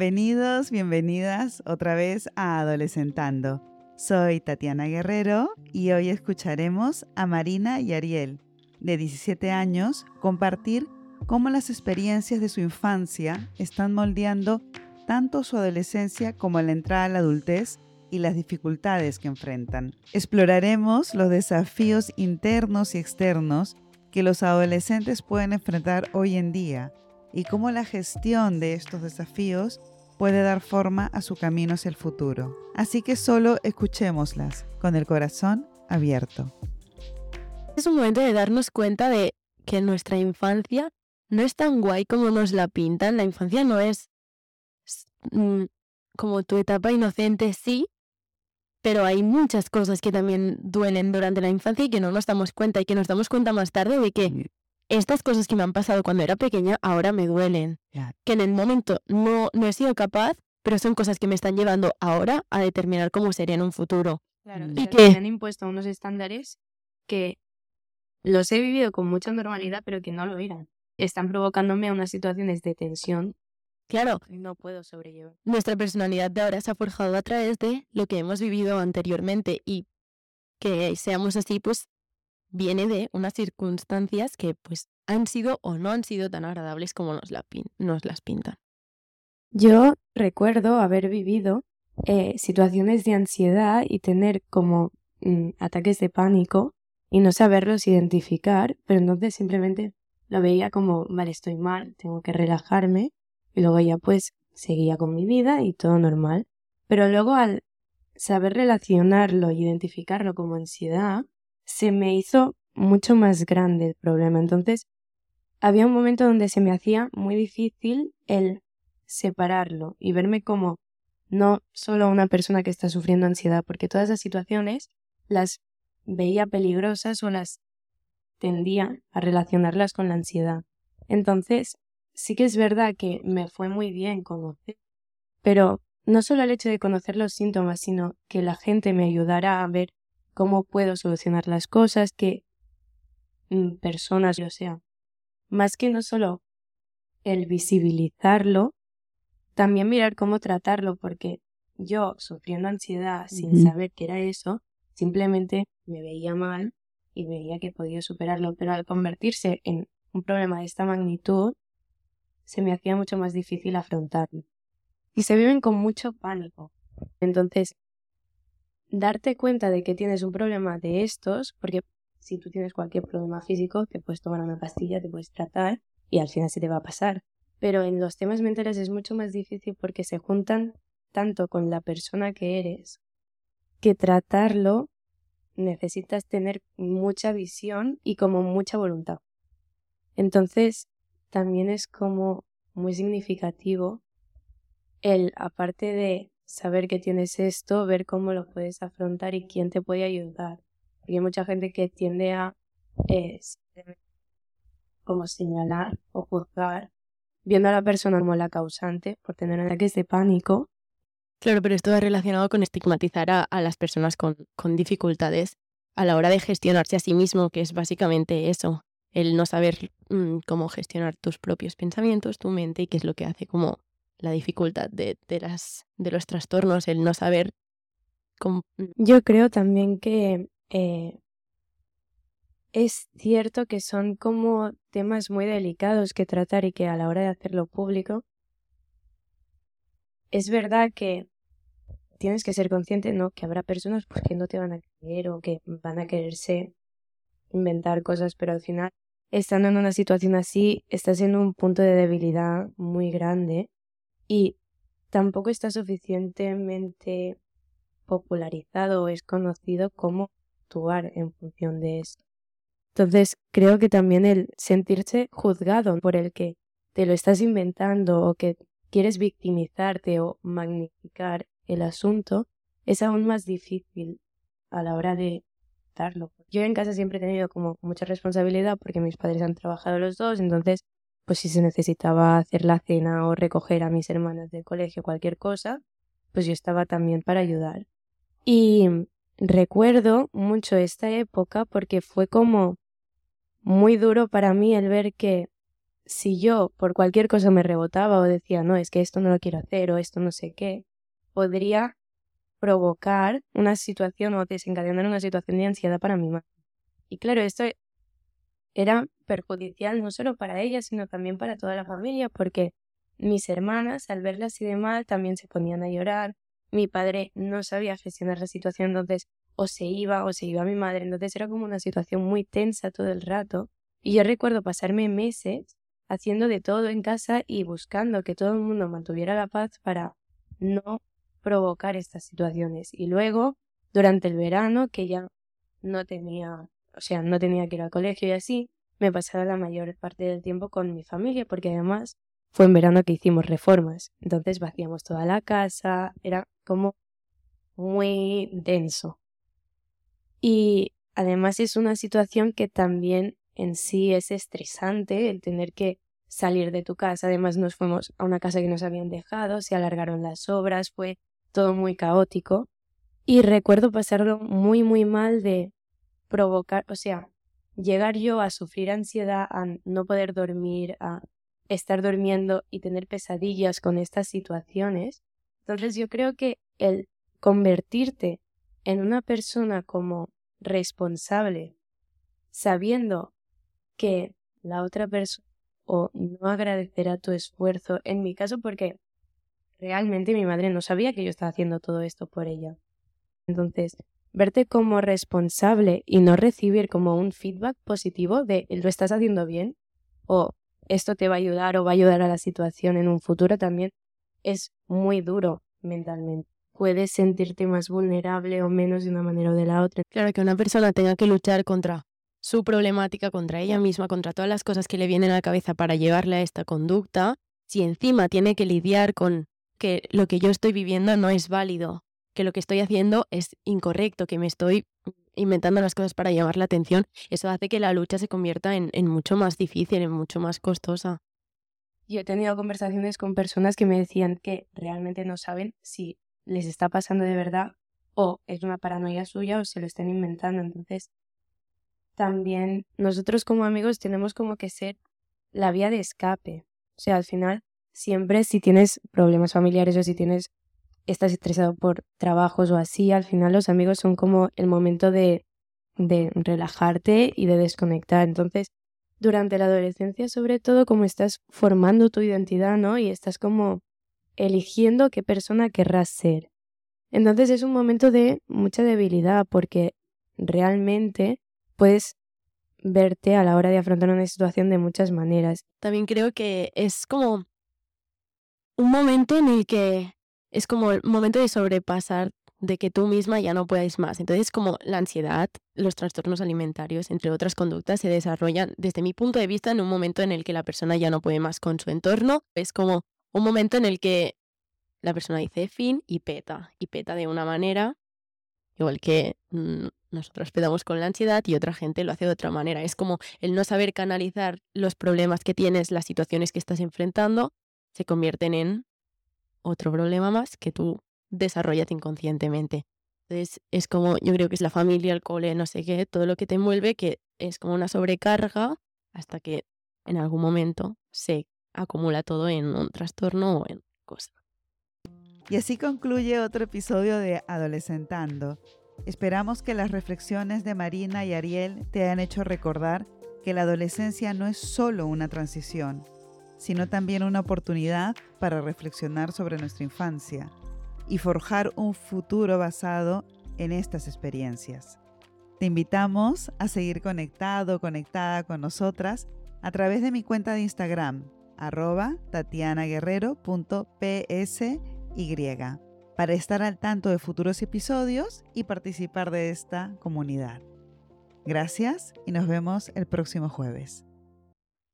Bienvenidos, bienvenidas otra vez a Adolescentando. Soy Tatiana Guerrero y hoy escucharemos a Marina y Ariel, de 17 años, compartir cómo las experiencias de su infancia están moldeando tanto su adolescencia como la entrada a la adultez y las dificultades que enfrentan. Exploraremos los desafíos internos y externos que los adolescentes pueden enfrentar hoy en día y cómo la gestión de estos desafíos puede dar forma a su camino hacia el futuro. Así que solo escuchémoslas con el corazón abierto. Es un momento de darnos cuenta de que nuestra infancia no es tan guay como nos la pintan. La infancia no es mm, como tu etapa inocente, sí, pero hay muchas cosas que también duelen durante la infancia y que no nos damos cuenta y que nos damos cuenta más tarde de que estas cosas que me han pasado cuando era pequeña ahora me duelen. Que en el momento no, no he sido capaz, pero son cosas que me están llevando ahora a determinar cómo sería en un futuro. Claro, y que me han impuesto unos estándares que los he vivido con mucha normalidad, pero que no lo eran. Están provocándome unas situaciones de tensión. Claro. no puedo sobrellevar. Nuestra personalidad de ahora se ha forjado a través de lo que hemos vivido anteriormente y que seamos así, pues viene de unas circunstancias que pues han sido o no han sido tan agradables como nos, las pintan. Yo recuerdo haber vivido eh, situaciones de ansiedad y tener como mm, ataques de pánico y no saberlos identificar, pero entonces simplemente lo veía como, vale, estoy mal, tengo que relajarme y luego ya pues seguía con mi vida y todo normal. Pero luego al saber relacionarlo y identificarlo como ansiedad, se me hizo mucho más grande el problema. Entonces, había un momento donde se me hacía muy difícil el separarlo y verme como no solo una persona que está sufriendo ansiedad, porque todas esas situaciones las veía peligrosas o las tendía a relacionarlas con la ansiedad. Entonces, sí que es verdad que me fue muy bien conocer, pero no solo el hecho de conocer los síntomas, sino que la gente me ayudara a ver cómo puedo solucionar las cosas, que mm, personas, o sea, más que no solo el visibilizarlo, también mirar cómo tratarlo, porque yo sufriendo ansiedad sin saber qué era eso, simplemente me veía mal y veía que podía superarlo, pero al convertirse en un problema de esta magnitud, se me hacía mucho más difícil afrontarlo. Y se viven con mucho pánico. Entonces, darte cuenta de que tienes un problema de estos, porque si tú tienes cualquier problema físico, te puedes tomar una pastilla, te puedes tratar y al final se te va a pasar. Pero en los temas mentales es mucho más difícil porque se juntan tanto con la persona que eres que tratarlo necesitas tener mucha visión y como mucha voluntad. Entonces, también es como muy significativo el, aparte de saber que tienes esto, ver cómo lo puedes afrontar y quién te puede ayudar. Porque hay mucha gente que tiende a eh, como señalar o juzgar, viendo a la persona como la causante por tener ataques de pánico. Claro, pero esto va relacionado con estigmatizar a, las personas con, con dificultades a la hora de gestionarse a sí mismo, que es básicamente eso, el no saber mm, cómo gestionar tus propios pensamientos, tu mente, y qué es lo que hace como la dificultad de, de, las, de los trastornos, el no saber. Mm. Yo creo también que eh, es cierto que son como temas muy delicados que tratar y que a la hora de hacerlo público, es verdad que tienes que ser consciente, ¿no? Que habrá personas pues, que no te van a creer o que van a quererse inventar cosas, pero al final, estando en una situación así, estás en un punto de debilidad muy grande y tampoco está suficientemente popularizado o es conocido cómo actuar en función de esto. Entonces, creo que también el sentirse juzgado por el que te lo estás inventando o que quieres victimizarte o magnificar el asunto es aún más difícil a la hora de darlo. Yo en casa siempre he tenido como mucha responsabilidad porque mis padres han trabajado los dos, entonces pues si se necesitaba hacer la cena o recoger a mis hermanas del colegio, cualquier cosa, pues yo estaba también para ayudar. Y recuerdo mucho esta época porque fue como muy duro para mí el ver que si yo por cualquier cosa me rebotaba o decía, no, es que esto no lo quiero hacer o esto no sé qué, podría provocar una situación o desencadenar una situación de ansiedad para mi madre. Y claro, esto era perjudicial no solo para ella, sino también para toda la familia, porque mis hermanas, al verla así de mal, también se ponían a llorar. Mi padre no sabía gestionar la situación, entonces o se iba o se iba mi madre, entonces era como una situación muy tensa todo el rato. Y yo recuerdo pasarme meses haciendo de todo en casa y buscando que todo el mundo mantuviera la paz para no provocar estas situaciones. Y luego, durante el verano, que ya no tenía, o sea, no tenía que ir al colegio y así, me pasaba la mayor parte del tiempo con mi familia, porque además fue en verano que hicimos reformas. Entonces vaciamos toda la casa, era como muy denso. Y además es una situación que también en sí es estresante el tener que salir de tu casa. Además nos fuimos a una casa que nos habían dejado, se alargaron las obras, fue todo muy caótico. Y recuerdo pasarlo muy, muy mal de provocar, o sea, llegar yo a sufrir ansiedad, a no poder dormir, a estar durmiendo y tener pesadillas con estas situaciones. Entonces yo creo que el convertirte en una persona como responsable, sabiendo que la otra persona o no agradecerá tu esfuerzo, en mi caso porque realmente mi madre no sabía que yo estaba haciendo todo esto por ella. Entonces, verte como responsable y no recibir como un feedback positivo de lo estás haciendo bien o esto te va a ayudar o va a ayudar a la situación en un futuro también es muy duro mentalmente. Puedes sentirte más vulnerable o menos de una manera o de la otra. Claro que una persona tenga que luchar contra su problemática contra ella misma, contra todas las cosas que le vienen a la cabeza para llevarle a esta conducta, si encima tiene que lidiar con que lo que yo estoy viviendo no es válido, que lo que estoy haciendo es incorrecto, que me estoy inventando las cosas para llamar la atención, eso hace que la lucha se convierta en, en mucho más difícil, en mucho más costosa. Yo he tenido conversaciones con personas que me decían que realmente no saben si les está pasando de verdad o es una paranoia suya o se lo están inventando. Entonces, también nosotros como amigos tenemos como que ser la vía de escape. O sea, al final, siempre si tienes problemas familiares o si tienes estás estresado por trabajos o así, al final los amigos son como el momento de, de relajarte y de desconectar. Entonces, durante la adolescencia, sobre todo, como estás formando tu identidad, ¿no? Y estás como eligiendo qué persona querrás ser. Entonces es un momento de mucha debilidad porque realmente puedes verte a la hora de afrontar una situación de muchas maneras. También creo que es como un momento en el que es como el momento de sobrepasar de que tú misma ya no puedes más. Entonces, como la ansiedad, los trastornos alimentarios, entre otras conductas, se desarrollan desde mi punto de vista en un momento en el que la persona ya no puede más con su entorno. Es como un momento en el que la persona dice fin y peta, y peta de una manera, igual que mm, nosotros pedamos con la ansiedad y otra gente lo hace de otra manera. Es como el no saber canalizar los problemas que tienes, las situaciones que estás enfrentando, se convierten en otro problema más que tú desarrollas inconscientemente. Entonces es como, yo creo que es la familia, el cole, no sé qué, todo lo que te envuelve, que es como una sobrecarga hasta que en algún momento se acumula todo en un trastorno o en cosa. Y así concluye otro episodio de Adolescentando. Esperamos que las reflexiones de Marina y Ariel te hayan hecho recordar que la adolescencia no es solo una transición, sino también una oportunidad para reflexionar sobre nuestra infancia y forjar un futuro basado en estas experiencias. Te invitamos a seguir conectado, conectada con nosotras a través de mi cuenta de Instagram, arroba tatianaguerrero.psy para estar al tanto de futuros episodios y participar de esta comunidad. Gracias y nos vemos el próximo jueves.